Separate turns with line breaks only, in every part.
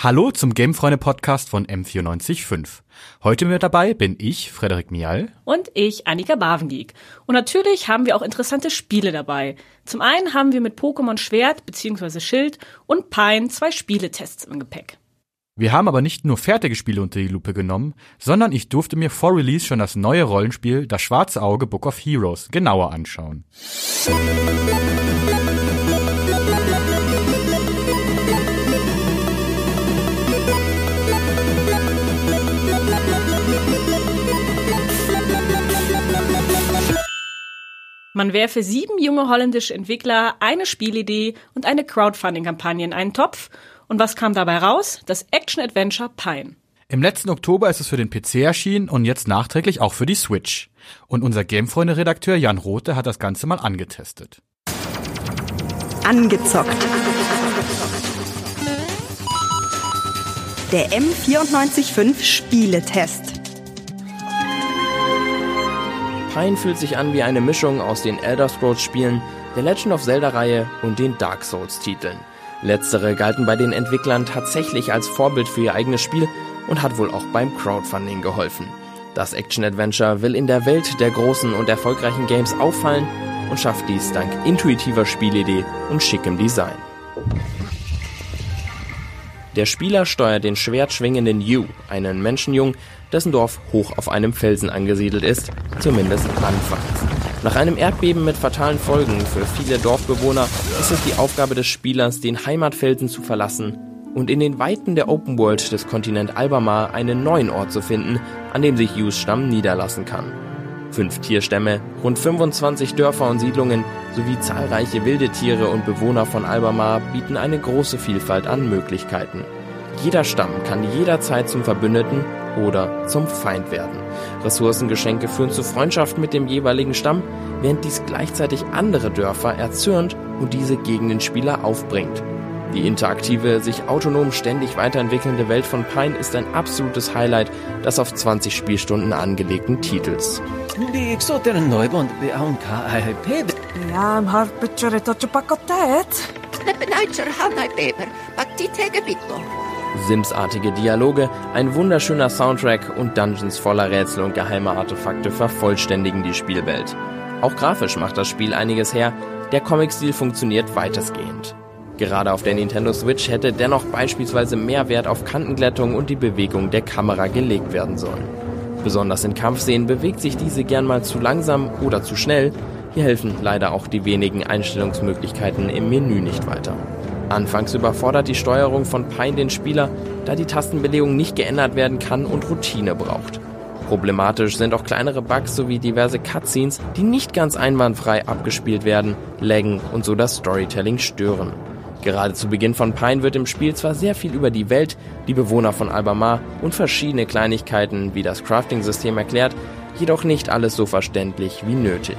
Hallo zum Gamefreunde-Podcast von M945. Heute mit dabei bin ich, Frederik Mial.
Und ich, Annika Bavengeek. Und natürlich haben wir auch interessante Spiele dabei. Zum einen haben wir mit Pokémon Schwert bzw. Schild und Pine zwei Spieletests im Gepäck.
Wir haben aber nicht nur fertige Spiele unter die Lupe genommen, sondern ich durfte mir vor Release schon das neue Rollenspiel Das schwarze Auge Book of Heroes genauer anschauen.
Man werfe sieben junge holländische Entwickler, eine Spielidee und eine Crowdfunding-Kampagne in einen Topf. Und was kam dabei raus? Das Action-Adventure Pine.
Im letzten Oktober ist es für den PC erschienen und jetzt nachträglich auch für die Switch. Und unser Gamefreunde-Redakteur Jan Rothe hat das Ganze mal angetestet.
Angezockt. Der M945 Spieletest.
Pine fühlt sich an wie eine Mischung aus den Elder Scrolls Spielen, der Legend of Zelda Reihe und den Dark Souls Titeln. Letztere galten bei den Entwicklern tatsächlich als Vorbild für ihr eigenes Spiel und hat wohl auch beim Crowdfunding geholfen. Das Action-Adventure will in der Welt der großen und erfolgreichen Games auffallen und schafft dies dank intuitiver Spielidee und schickem Design. Der Spieler steuert den schwertschwingenden Yu, einen Menschenjungen, dessen Dorf hoch auf einem Felsen angesiedelt ist, zumindest anfangs. Nach einem Erdbeben mit fatalen Folgen für viele Dorfbewohner ist es die Aufgabe des Spielers, den Heimatfelsen zu verlassen und in den Weiten der Open World des Kontinent Albamar einen neuen Ort zu finden, an dem sich Yus Stamm niederlassen kann. Fünf Tierstämme, rund 25 Dörfer und Siedlungen sowie zahlreiche wilde Tiere und Bewohner von Albamar bieten eine große Vielfalt an Möglichkeiten. Jeder Stamm kann jederzeit zum Verbündeten oder zum Feind werden. Ressourcengeschenke führen zu Freundschaften mit dem jeweiligen Stamm, während dies gleichzeitig andere Dörfer erzürnt und diese gegen den Spieler aufbringt. Die interaktive, sich autonom ständig weiterentwickelnde Welt von Pine ist ein absolutes Highlight des auf 20 Spielstunden angelegten Titels. Sims-artige Dialoge, ein wunderschöner Soundtrack und Dungeons voller Rätsel und geheime Artefakte vervollständigen die Spielwelt. Auch grafisch macht das Spiel einiges her, der Comic-Stil funktioniert weitestgehend. Gerade auf der Nintendo Switch hätte dennoch beispielsweise mehr Wert auf Kantenglättung und die Bewegung der Kamera gelegt werden sollen. Besonders in Kampfszenen bewegt sich diese gern mal zu langsam oder zu schnell, hier helfen leider auch die wenigen Einstellungsmöglichkeiten im Menü nicht weiter. Anfangs überfordert die Steuerung von Pine den Spieler, da die Tastenbelegung nicht geändert werden kann und Routine braucht. Problematisch sind auch kleinere Bugs sowie diverse Cutscenes, die nicht ganz einwandfrei abgespielt werden, laggen und so das Storytelling stören. Gerade zu Beginn von Pine wird im Spiel zwar sehr viel über die Welt, die Bewohner von Albamar und verschiedene Kleinigkeiten wie das Crafting-System erklärt, jedoch nicht alles so verständlich wie nötig.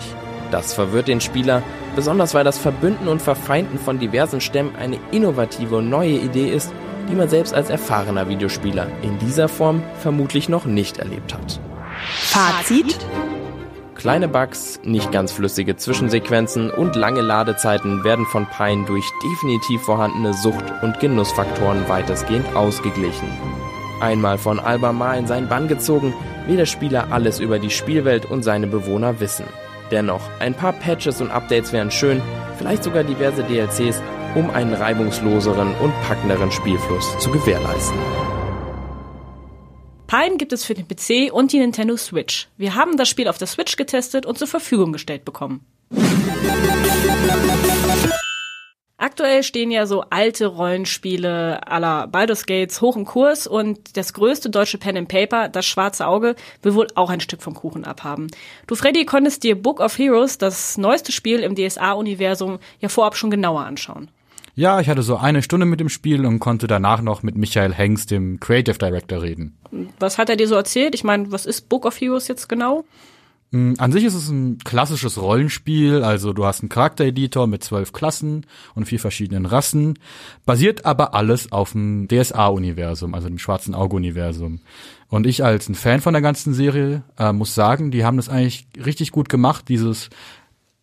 Das verwirrt den Spieler, besonders weil das Verbünden und Verfeinden von diversen Stämmen eine innovative und neue Idee ist, die man selbst als erfahrener Videospieler in dieser Form vermutlich noch nicht erlebt hat.
Fazit?
Kleine Bugs, nicht ganz flüssige Zwischensequenzen und lange Ladezeiten werden von Pine durch definitiv vorhandene Sucht- und Genussfaktoren weitestgehend ausgeglichen. Einmal von Albamar in seinen Bann gezogen, will der Spieler alles über die Spielwelt und seine Bewohner wissen. Dennoch, ein paar Patches und Updates wären schön, vielleicht sogar diverse DLCs, um einen reibungsloseren und packenderen Spielfluss zu gewährleisten.
Pine gibt es für den PC und die Nintendo Switch. Wir haben das Spiel auf der Switch getestet und zur Verfügung gestellt bekommen. Aktuell stehen ja so alte Rollenspiele aller Baldur's Gates hoch im Kurs und das größte deutsche Pen and Paper, das schwarze Auge, will wohl auch ein Stück vom Kuchen abhaben. Du, Freddy, konntest dir Book of Heroes, das neueste Spiel im DSA-Universum, ja vorab schon genauer anschauen.
Ja, ich hatte so eine Stunde mit dem Spiel und konnte danach noch mit Michael Hengst, dem Creative Director, reden.
Was hat er dir so erzählt? Ich meine, was ist Book of Heroes jetzt genau?
Mm, an sich ist es ein klassisches Rollenspiel, also du hast einen Charaktereditor mit zwölf Klassen und vier verschiedenen Rassen, basiert aber alles auf dem DSA-Universum, also dem Schwarzen Auge-Universum. Und ich als ein Fan von der ganzen Serie äh, muss sagen, die haben das eigentlich richtig gut gemacht, dieses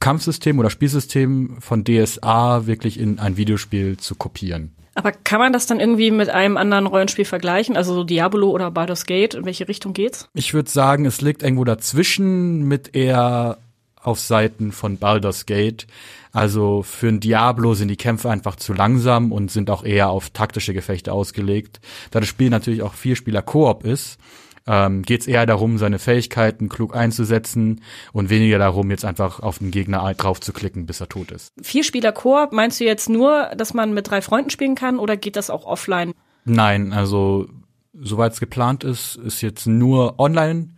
Kampfsystem oder Spielsystem von DSA wirklich in ein Videospiel zu kopieren.
Aber kann man das dann irgendwie mit einem anderen Rollenspiel vergleichen? Also so Diablo oder Baldur's Gate? In welche Richtung geht's?
Ich würde sagen, es liegt irgendwo dazwischen mit eher auf Seiten von Baldur's Gate. Also für ein Diablo sind die Kämpfe einfach zu langsam und sind auch eher auf taktische Gefechte ausgelegt. Da das Spiel natürlich auch vier Spieler Koop ist, ähm, geht es eher darum, seine Fähigkeiten klug einzusetzen und weniger darum, jetzt einfach auf den Gegner drauf zu klicken, bis er tot ist.
Vier Spieler Koop, meinst du jetzt nur, dass man mit drei Freunden spielen kann oder geht das auch offline?
Nein, also soweit es geplant ist, ist jetzt nur online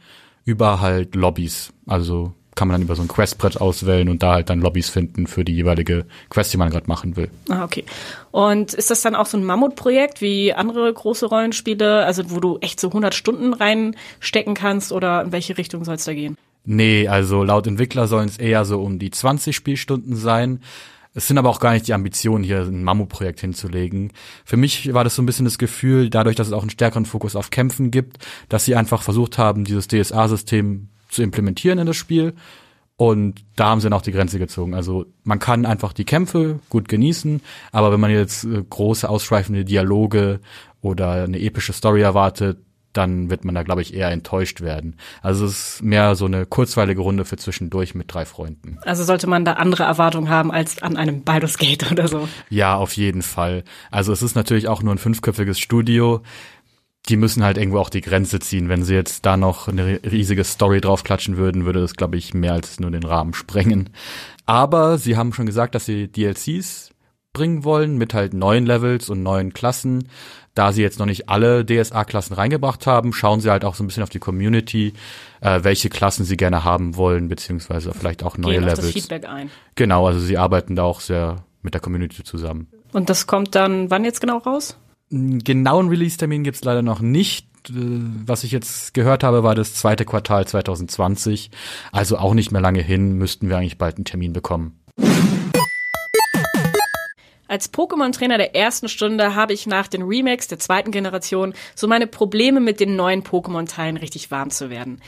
über halt Lobbys. Also kann man dann über so ein Questbrett auswählen und da halt dann Lobbys finden für die jeweilige Quest, die man gerade machen will.
Ah, okay. Und ist das dann auch so ein Mammutprojekt wie andere große Rollenspiele, also wo du echt so 100 Stunden reinstecken kannst oder in welche Richtung soll es da gehen?
Nee, also laut Entwickler sollen es eher so um die 20 Spielstunden sein. Es sind aber auch gar nicht die Ambitionen, hier ein Mammutprojekt hinzulegen. Für mich war das so ein bisschen das Gefühl, dadurch, dass es auch einen stärkeren Fokus auf Kämpfen gibt, dass sie einfach versucht haben, dieses DSA-System zu implementieren in das Spiel. Und da haben sie dann auch die Grenze gezogen. Also man kann einfach die Kämpfe gut genießen, aber wenn man jetzt äh, große, ausschweifende Dialoge oder eine epische Story erwartet, dann wird man da, glaube ich, eher enttäuscht werden. Also es ist mehr so eine kurzweilige Runde für zwischendurch mit drei Freunden.
Also sollte man da andere Erwartungen haben als an einem Baldur's Gate oder so?
Ja, auf jeden Fall. Also es ist natürlich auch nur ein fünfköpfiges Studio die müssen halt irgendwo auch die Grenze ziehen. Wenn sie jetzt da noch eine riesige Story draufklatschen würden, würde das, glaube ich, mehr als nur den Rahmen sprengen. Aber sie haben schon gesagt, dass sie DLCs bringen wollen mit halt neuen Levels und neuen Klassen. Da sie jetzt noch nicht alle DSA-Klassen reingebracht haben, schauen sie halt auch so ein bisschen auf die Community, äh, welche Klassen sie gerne haben wollen, beziehungsweise vielleicht auch neue
Gehen
Levels.
Auf das Feedback ein.
Genau, also sie arbeiten da auch sehr mit der Community zusammen.
Und das kommt dann wann jetzt genau raus?
Einen genauen Release-Termin gibt's leider noch nicht. Äh, was ich jetzt gehört habe, war das zweite Quartal 2020. Also auch nicht mehr lange hin, müssten wir eigentlich bald einen Termin bekommen.
Als Pokémon-Trainer der ersten Stunde habe ich nach den Remakes der zweiten Generation so meine Probleme mit den neuen Pokémon-Teilen richtig warm zu werden.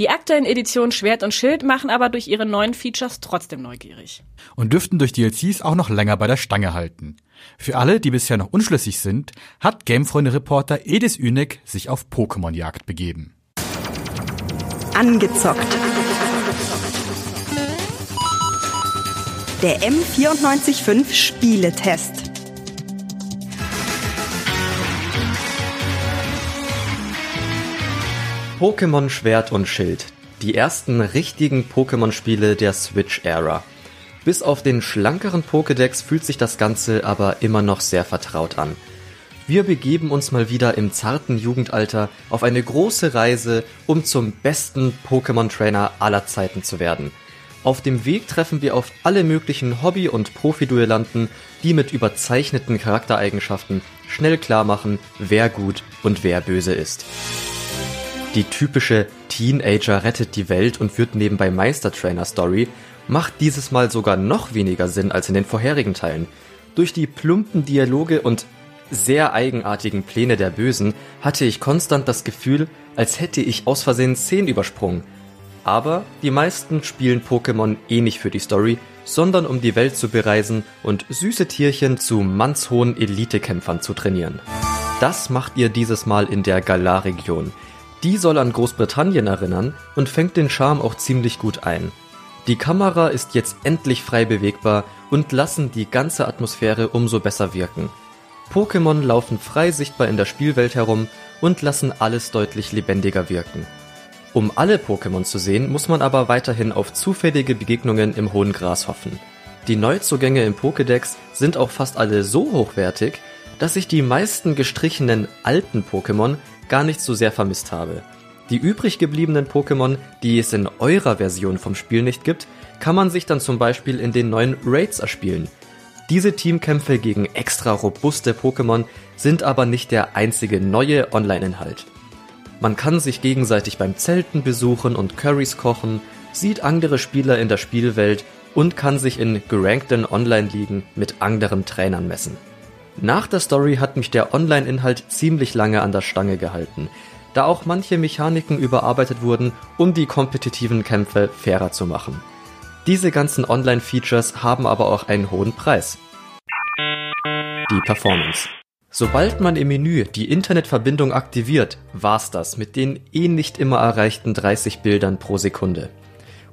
Die aktuellen Editionen Schwert und Schild machen aber durch ihre neuen Features trotzdem neugierig.
Und dürften durch DLCs auch noch länger bei der Stange halten. Für alle, die bisher noch unschlüssig sind, hat Gamefreunde-Reporter Edis Ünig sich auf Pokémon-Jagd begeben.
Angezockt. Der M945 Spieletest.
Pokémon Schwert und Schild. Die ersten richtigen Pokémon-Spiele der Switch-Ära. Bis auf den schlankeren Pokédex fühlt sich das Ganze aber immer noch sehr vertraut an. Wir begeben uns mal wieder im zarten Jugendalter auf eine große Reise, um zum besten Pokémon-Trainer aller Zeiten zu werden. Auf dem Weg treffen wir auf alle möglichen Hobby- und Profi-Duellanten, die mit überzeichneten Charaktereigenschaften schnell klar machen, wer gut und wer böse ist. Die typische Teenager rettet die Welt und wird nebenbei Meistertrainer-Story macht dieses Mal sogar noch weniger Sinn als in den vorherigen Teilen. Durch die plumpen Dialoge und sehr eigenartigen Pläne der Bösen hatte ich konstant das Gefühl, als hätte ich aus Versehen Szenen übersprungen. Aber die meisten spielen Pokémon eh nicht für die Story, sondern um die Welt zu bereisen und süße Tierchen zu mannshohen Elitekämpfern zu trainieren. Das macht ihr dieses Mal in der Galar-Region. Die soll an Großbritannien erinnern und fängt den Charme auch ziemlich gut ein. Die Kamera ist jetzt endlich frei bewegbar und lassen die ganze Atmosphäre umso besser wirken. Pokémon laufen frei sichtbar in der Spielwelt herum und lassen alles deutlich lebendiger wirken. Um alle Pokémon zu sehen, muss man aber weiterhin auf zufällige Begegnungen im hohen Gras hoffen. Die Neuzugänge im Pokédex sind auch fast alle so hochwertig, dass ich die meisten gestrichenen alten Pokémon gar nicht so sehr vermisst habe. Die übrig gebliebenen Pokémon, die es in eurer Version vom Spiel nicht gibt, kann man sich dann zum Beispiel in den neuen Raids erspielen. Diese Teamkämpfe gegen extra robuste Pokémon sind aber nicht der einzige neue Online-Inhalt. Man kann sich gegenseitig beim Zelten besuchen und Currys kochen, sieht andere Spieler in der Spielwelt und kann sich in gerankten Online-Ligen mit anderen Trainern messen. Nach der Story hat mich der Online-Inhalt ziemlich lange an der Stange gehalten, da auch manche Mechaniken überarbeitet wurden, um die kompetitiven Kämpfe fairer zu machen. Diese ganzen Online-Features haben aber auch einen hohen Preis. Die Performance. Sobald man im Menü die Internetverbindung aktiviert, war's das mit den eh nicht immer erreichten 30 Bildern pro Sekunde.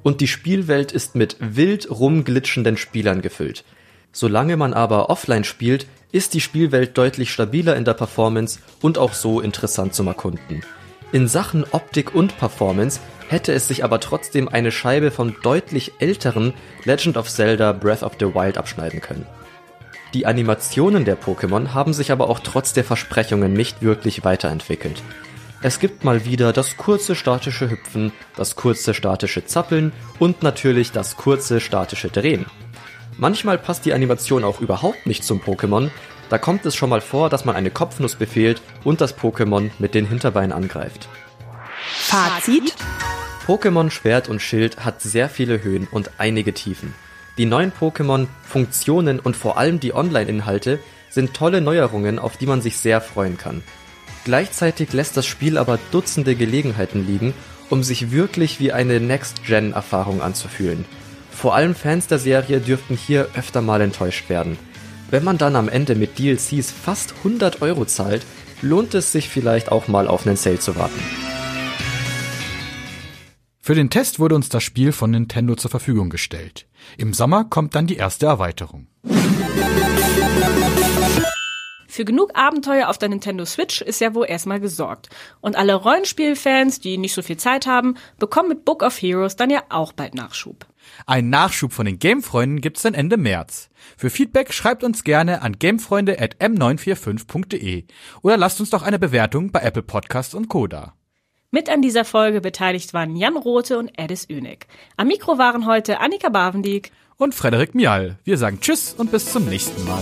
Und die Spielwelt ist mit wild rumglitschenden Spielern gefüllt. Solange man aber offline spielt, ist die Spielwelt deutlich stabiler in der Performance und auch so interessant zum Erkunden. In Sachen Optik und Performance hätte es sich aber trotzdem eine Scheibe vom deutlich älteren Legend of Zelda Breath of the Wild abschneiden können. Die Animationen der Pokémon haben sich aber auch trotz der Versprechungen nicht wirklich weiterentwickelt. Es gibt mal wieder das kurze statische Hüpfen, das kurze statische Zappeln und natürlich das kurze statische Drehen. Manchmal passt die Animation auch überhaupt nicht zum Pokémon, da kommt es schon mal vor, dass man eine Kopfnuss befehlt und das Pokémon mit den Hinterbeinen angreift.
Fazit.
Pokémon Schwert und Schild hat sehr viele Höhen und einige Tiefen. Die neuen Pokémon, Funktionen und vor allem die Online-Inhalte sind tolle Neuerungen, auf die man sich sehr freuen kann. Gleichzeitig lässt das Spiel aber Dutzende Gelegenheiten liegen, um sich wirklich wie eine Next-Gen-Erfahrung anzufühlen. Vor allem Fans der Serie dürften hier öfter mal enttäuscht werden. Wenn man dann am Ende mit DLCs fast 100 Euro zahlt, lohnt es sich vielleicht auch mal auf einen Sale zu warten.
Für den Test wurde uns das Spiel von Nintendo zur Verfügung gestellt. Im Sommer kommt dann die erste Erweiterung.
Für genug Abenteuer auf der Nintendo Switch ist ja wohl erstmal gesorgt. Und alle Rollenspielfans, die nicht so viel Zeit haben, bekommen mit Book of Heroes dann ja auch bald Nachschub.
Ein Nachschub von den Gamefreunden gibt's dann Ende März. Für Feedback schreibt uns gerne an gamefreunde.m945.de oder lasst uns doch eine Bewertung bei Apple Podcasts und Koda.
Mit an dieser Folge beteiligt waren Jan Rothe und Edis Ünig. Am Mikro waren heute Annika Bavendieck
und Frederik Mial. Wir sagen Tschüss und bis zum nächsten Mal.